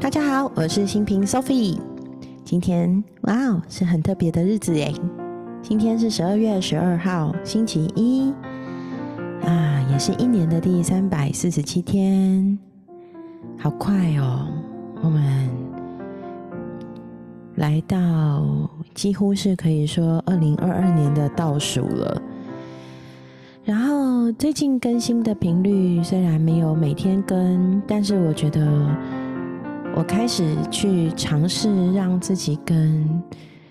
大家好，我是新平 Sophie。今天哇哦，是很特别的日子耶！今天是十二月十二号，星期一啊，也是一年的第三百四十七天，好快哦！我们来到几乎是可以说二零二二年的倒数了。然后最近更新的频率虽然没有每天更，但是我觉得。我开始去尝试让自己跟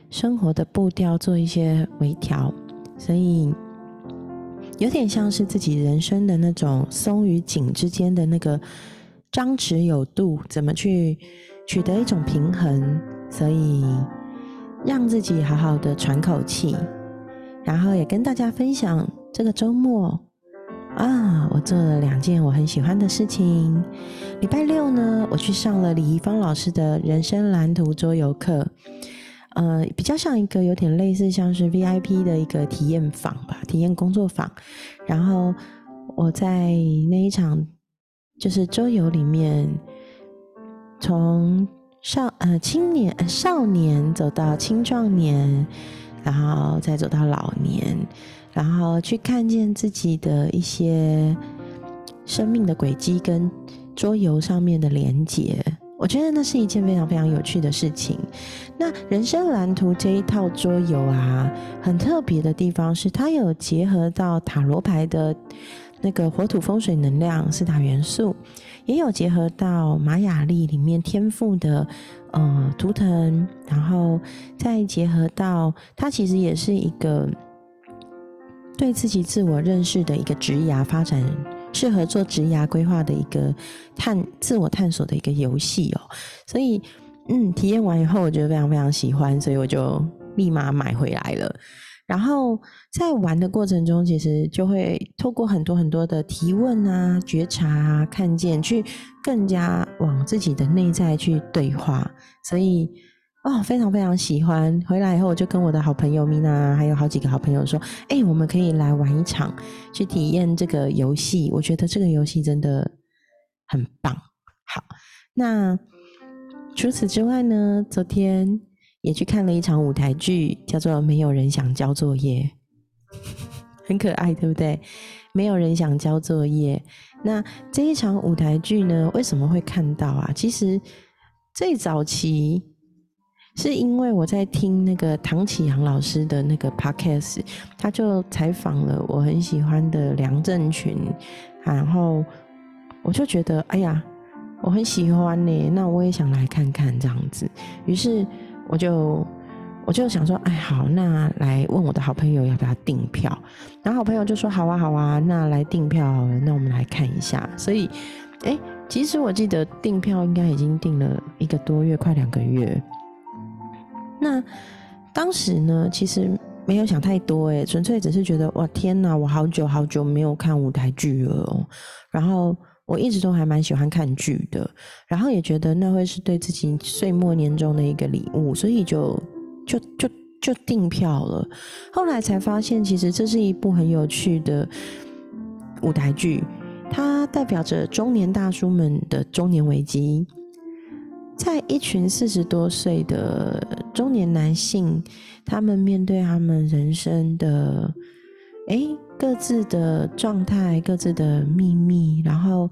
生活的步调做一些微调，所以有点像是自己人生的那种松与紧之间的那个张弛有度，怎么去取得一种平衡？所以让自己好好的喘口气，然后也跟大家分享这个周末。啊，我做了两件我很喜欢的事情。礼拜六呢，我去上了李怡芳老师的人生蓝图桌游课，呃，比较像一个有点类似像是 VIP 的一个体验坊吧，体验工作坊。然后我在那一场就是桌游里面，从少呃青年少年走到青壮年，然后再走到老年。然后去看见自己的一些生命的轨迹跟桌游上面的连接，我觉得那是一件非常非常有趣的事情。那人生蓝图这一套桌游啊，很特别的地方是它有结合到塔罗牌的那个火土风水能量四大元素，也有结合到玛雅历里面天赋的呃图腾，然后再结合到它其实也是一个。对自己自我认识的一个职涯发展，适合做职涯规划的一个探自我探索的一个游戏哦。所以，嗯，体验完以后，我觉得非常非常喜欢，所以我就立马买回来了。然后在玩的过程中，其实就会透过很多很多的提问啊、觉察啊、看见，去更加往自己的内在去对话。所以。哦，非常非常喜欢。回来以后，我就跟我的好朋友米娜，还有好几个好朋友说：“哎，我们可以来玩一场，去体验这个游戏。我觉得这个游戏真的很棒。”好，那除此之外呢？昨天也去看了一场舞台剧，叫做《没有人想交作业》，很可爱，对不对？没有人想交作业。那这一场舞台剧呢，为什么会看到啊？其实最早期。是因为我在听那个唐启阳老师的那个 podcast，他就采访了我很喜欢的梁振群，然后我就觉得，哎呀，我很喜欢呢，那我也想来看看这样子。于是我就我就想说，哎，好，那来问我的好朋友要不要订票，然后好朋友就说，好啊，好啊，那来订票好了，那我们来看一下。所以，哎，其实我记得订票应该已经订了一个多月，快两个月。那当时呢，其实没有想太多，诶，纯粹只是觉得哇，天哪，我好久好久没有看舞台剧了哦。然后我一直都还蛮喜欢看剧的，然后也觉得那会是对自己岁末年终的一个礼物，所以就就就就订票了。后来才发现，其实这是一部很有趣的舞台剧，它代表着中年大叔们的中年危机。在一群四十多岁的中年男性，他们面对他们人生的哎各自的状态、各自的秘密，然后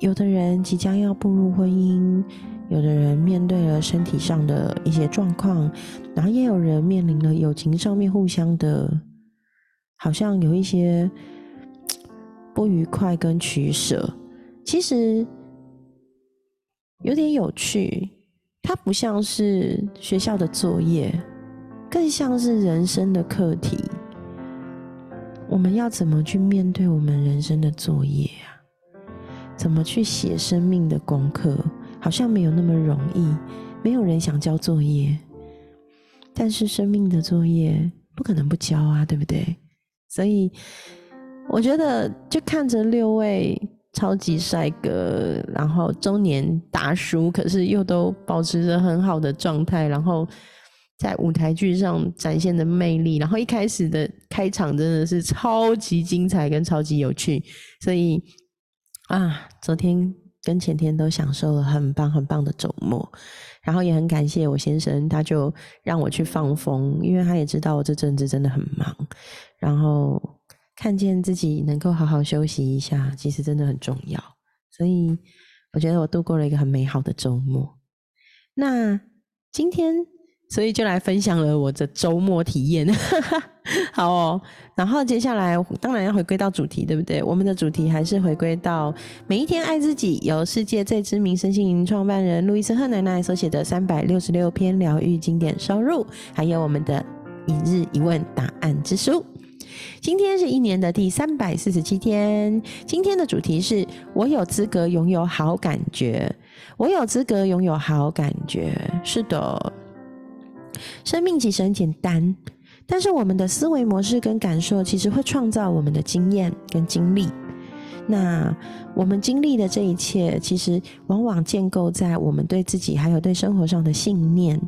有的人即将要步入婚姻，有的人面对了身体上的一些状况，然后也有人面临了友情上面互相的，好像有一些不愉快跟取舍，其实。有点有趣，它不像是学校的作业，更像是人生的课题。我们要怎么去面对我们人生的作业啊？怎么去写生命的功课？好像没有那么容易。没有人想交作业，但是生命的作业不可能不交啊，对不对？所以我觉得，就看着六位。超级帅哥，然后中年大叔，可是又都保持着很好的状态，然后在舞台剧上展现的魅力，然后一开始的开场真的是超级精彩跟超级有趣，所以啊，昨天跟前天都享受了很棒很棒的周末，然后也很感谢我先生，他就让我去放风，因为他也知道我这阵子真的很忙，然后看见自己能够好好休息一下，其实真的很重要，所以我觉得我度过了一个很美好的周末。那今天。所以就来分享了我的周末体验，好哦。然后接下来当然要回归到主题，对不对？我们的主题还是回归到每一天爱自己，由世界最知名身心灵创办人路易斯·赫奶奶所写的三百六十六篇疗愈经典收入，还有我们的一日一问答案之书。今天是一年的第三百四十七天，今天的主题是我有资格拥有好感觉，我有资格拥有好感觉，是的。生命其实很简单，但是我们的思维模式跟感受其实会创造我们的经验跟经历。那我们经历的这一切，其实往往建构在我们对自己还有对生活上的信念。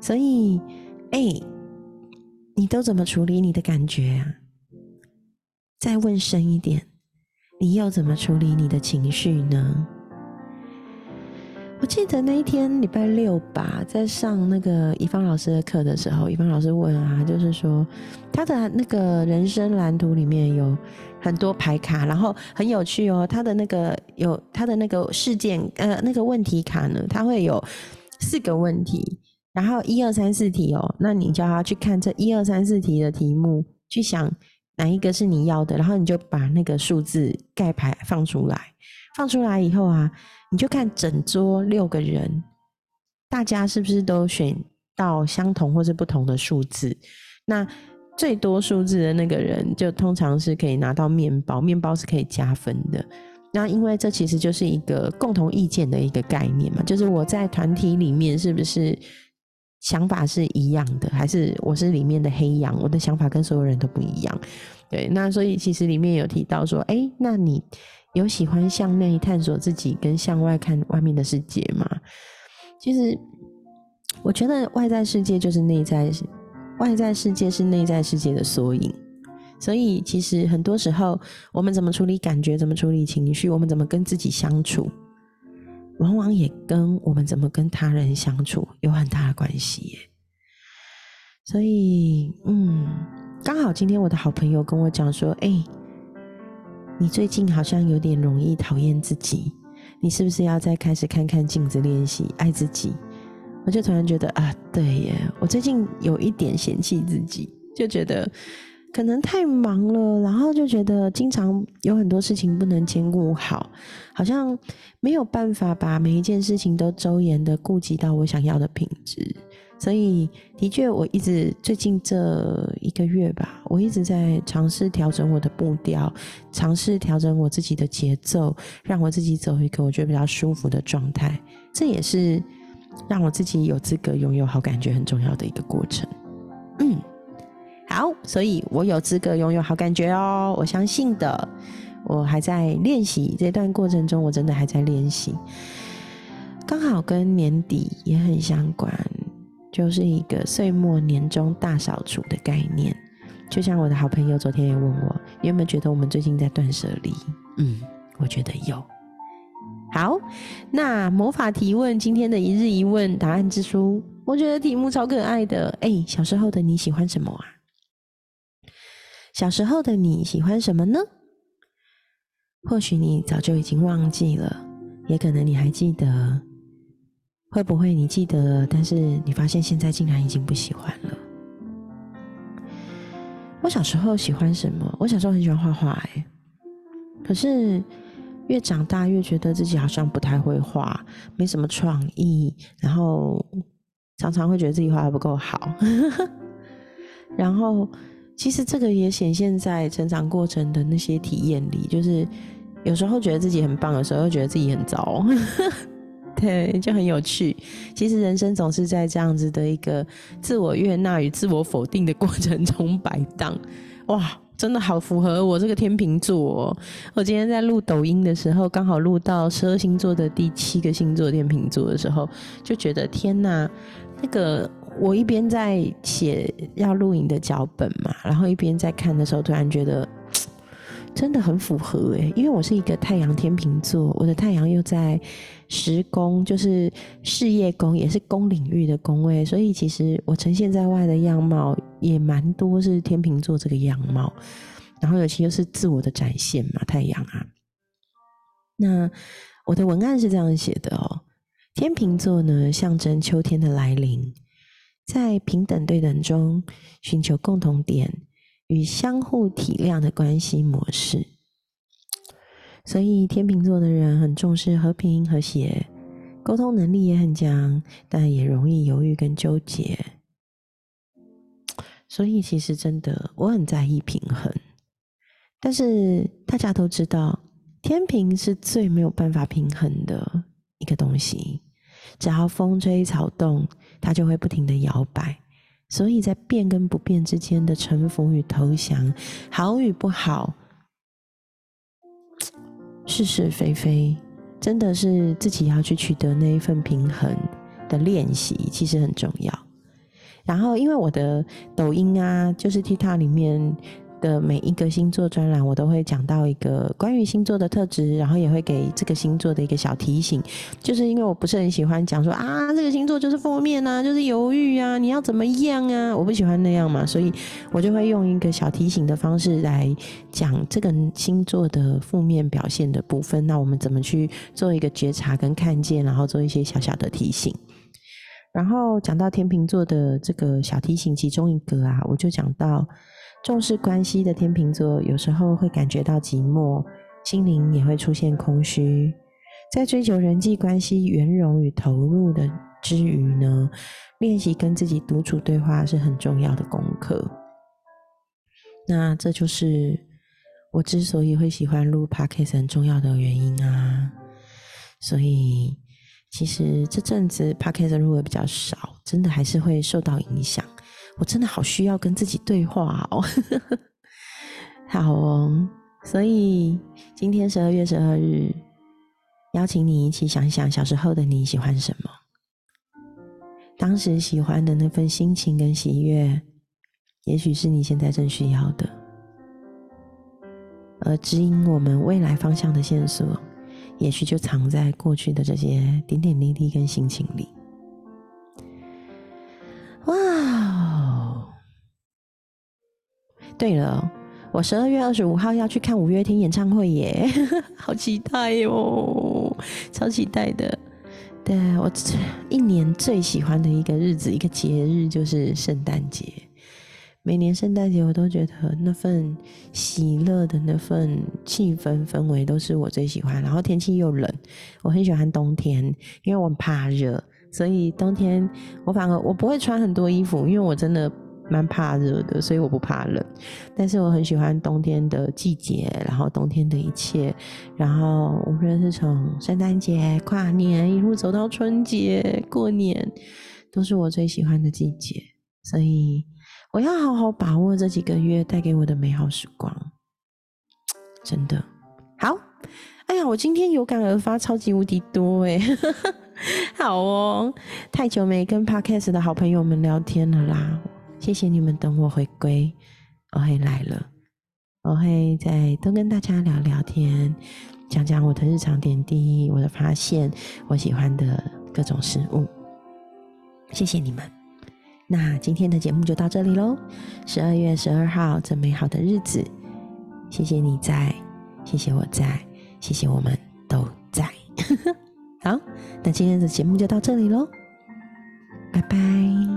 所以，哎，你都怎么处理你的感觉啊？再问深一点，你又怎么处理你的情绪呢？我记得那一天礼拜六吧，在上那个乙方老师的课的时候，乙方老师问啊，就是说他的那个人生蓝图里面有很多牌卡，然后很有趣哦。他的那个有他的那个事件呃那个问题卡呢，他会有四个问题，然后一二三四题哦。那你叫他去看这一二三四题的题目，去想哪一个是你要的，然后你就把那个数字盖牌放出来，放出来以后啊。你就看整桌六个人，大家是不是都选到相同或是不同的数字？那最多数字的那个人，就通常是可以拿到面包，面包是可以加分的。那因为这其实就是一个共同意见的一个概念嘛，就是我在团体里面是不是想法是一样的，还是我是里面的黑羊，我的想法跟所有人都不一样？对，那所以其实里面有提到说，哎，那你。有喜欢向内探索自己，跟向外看外面的世界吗？其实，我觉得外在世界就是内在，外在世界是内在世界的缩影。所以，其实很多时候，我们怎么处理感觉，怎么处理情绪，我们怎么跟自己相处，往往也跟我们怎么跟他人相处有很大的关系耶。所以，嗯，刚好今天我的好朋友跟我讲说，哎。你最近好像有点容易讨厌自己，你是不是要再开始看看镜子练习爱自己？我就突然觉得啊，对耶，我最近有一点嫌弃自己，就觉得可能太忙了，然后就觉得经常有很多事情不能兼顾好，好像没有办法把每一件事情都周延的顾及到我想要的品质。所以，的确，我一直最近这一个月吧，我一直在尝试调整我的步调，尝试调整我自己的节奏，让我自己走一个我觉得比较舒服的状态。这也是让我自己有资格拥有好感觉很重要的一个过程。嗯，好，所以我有资格拥有好感觉哦，我相信的。我还在练习这段过程中，我真的还在练习，刚好跟年底也很相关。就是一个岁末年终大扫除的概念，就像我的好朋友昨天也问我，你有没有觉得我们最近在断舍离？嗯，我觉得有。好，那魔法提问今天的一日一问答案之书，我觉得题目超可爱的。哎，小时候的你喜欢什么啊？小时候的你喜欢什么呢？或许你早就已经忘记了，也可能你还记得。会不会你记得，但是你发现现在竟然已经不喜欢了？我小时候喜欢什么？我小时候很喜欢画画，哎，可是越长大越觉得自己好像不太会画，没什么创意，然后常常会觉得自己画的不够好。然后其实这个也显现在成长过程的那些体验里，就是有时候觉得自己很棒，有时候又觉得自己很糟。对，就很有趣。其实人生总是在这样子的一个自我悦纳与自我否定的过程中摆荡。哇，真的好符合我这个天秤座。哦我今天在录抖音的时候，刚好录到十二星座的第七个星座天秤座的时候，就觉得天哪，那个我一边在写要录影的脚本嘛，然后一边在看的时候，突然觉得。真的很符合诶，因为我是一个太阳天秤座，我的太阳又在十宫，就是事业宫，也是宫领域的宫位，所以其实我呈现在外的样貌也蛮多是天秤座这个样貌，然后尤其又是自我的展现嘛，太阳啊。那我的文案是这样写的哦，天秤座呢象征秋天的来临，在平等对等中寻求共同点。与相互体谅的关系模式，所以天秤座的人很重视和平和谐，沟通能力也很强，但也容易犹豫跟纠结。所以其实真的，我很在意平衡。但是大家都知道，天平是最没有办法平衡的一个东西，只要风吹草动，它就会不停的摇摆。所以在变跟不变之间的臣服与投降，好与不好，是是非非，真的是自己要去取得那一份平衡的练习，其实很重要。然后，因为我的抖音啊，就是 TikTok 里面。的每一个星座专栏，我都会讲到一个关于星座的特质，然后也会给这个星座的一个小提醒。就是因为我不是很喜欢讲说啊，这个星座就是负面啊，就是犹豫啊，你要怎么样啊？我不喜欢那样嘛，所以我就会用一个小提醒的方式来讲这个星座的负面表现的部分。那我们怎么去做一个觉察跟看见，然后做一些小小的提醒。然后讲到天秤座的这个小提醒，其中一个啊，我就讲到。重视关系的天秤座，有时候会感觉到寂寞，心灵也会出现空虚。在追求人际关系圆融与投入的之余呢，练习跟自己独处对话是很重要的功课。那这就是我之所以会喜欢录 podcast 很重要的原因啊。所以其实这阵子 podcast 录的比较少，真的还是会受到影响。我真的好需要跟自己对话哦，好哦，所以今天十二月十二日，邀请你一起想想小时候的你喜欢什么，当时喜欢的那份心情跟喜悦，也许是你现在正需要的，而指引我们未来方向的线索，也许就藏在过去的这些点点滴滴跟心情里。对了，我十二月二十五号要去看五月天演唱会耶，好期待哟，超期待的。对我一年最喜欢的一个日子，一个节日就是圣诞节。每年圣诞节，我都觉得那份喜乐的那份气氛氛围都是我最喜欢。然后天气又冷，我很喜欢冬天，因为我很怕热，所以冬天我反而我不会穿很多衣服，因为我真的。蛮怕热的，所以我不怕冷，但是我很喜欢冬天的季节，然后冬天的一切，然后无论是从圣诞节、跨年一路走到春节、过年，都是我最喜欢的季节，所以我要好好把握这几个月带给我的美好时光，真的好。哎呀，我今天有感而发，超级无敌多哎，好哦，太久没跟 Podcast 的好朋友们聊天了啦。谢谢你们等我回归，我会来了，我会再多跟大家聊聊天，讲讲我的日常点滴，我的发现，我喜欢的各种事物。谢谢你们，那今天的节目就到这里喽。十二月十二号这美好的日子，谢谢你在，谢谢我在，谢谢我们都在。好，那今天的节目就到这里喽，拜拜。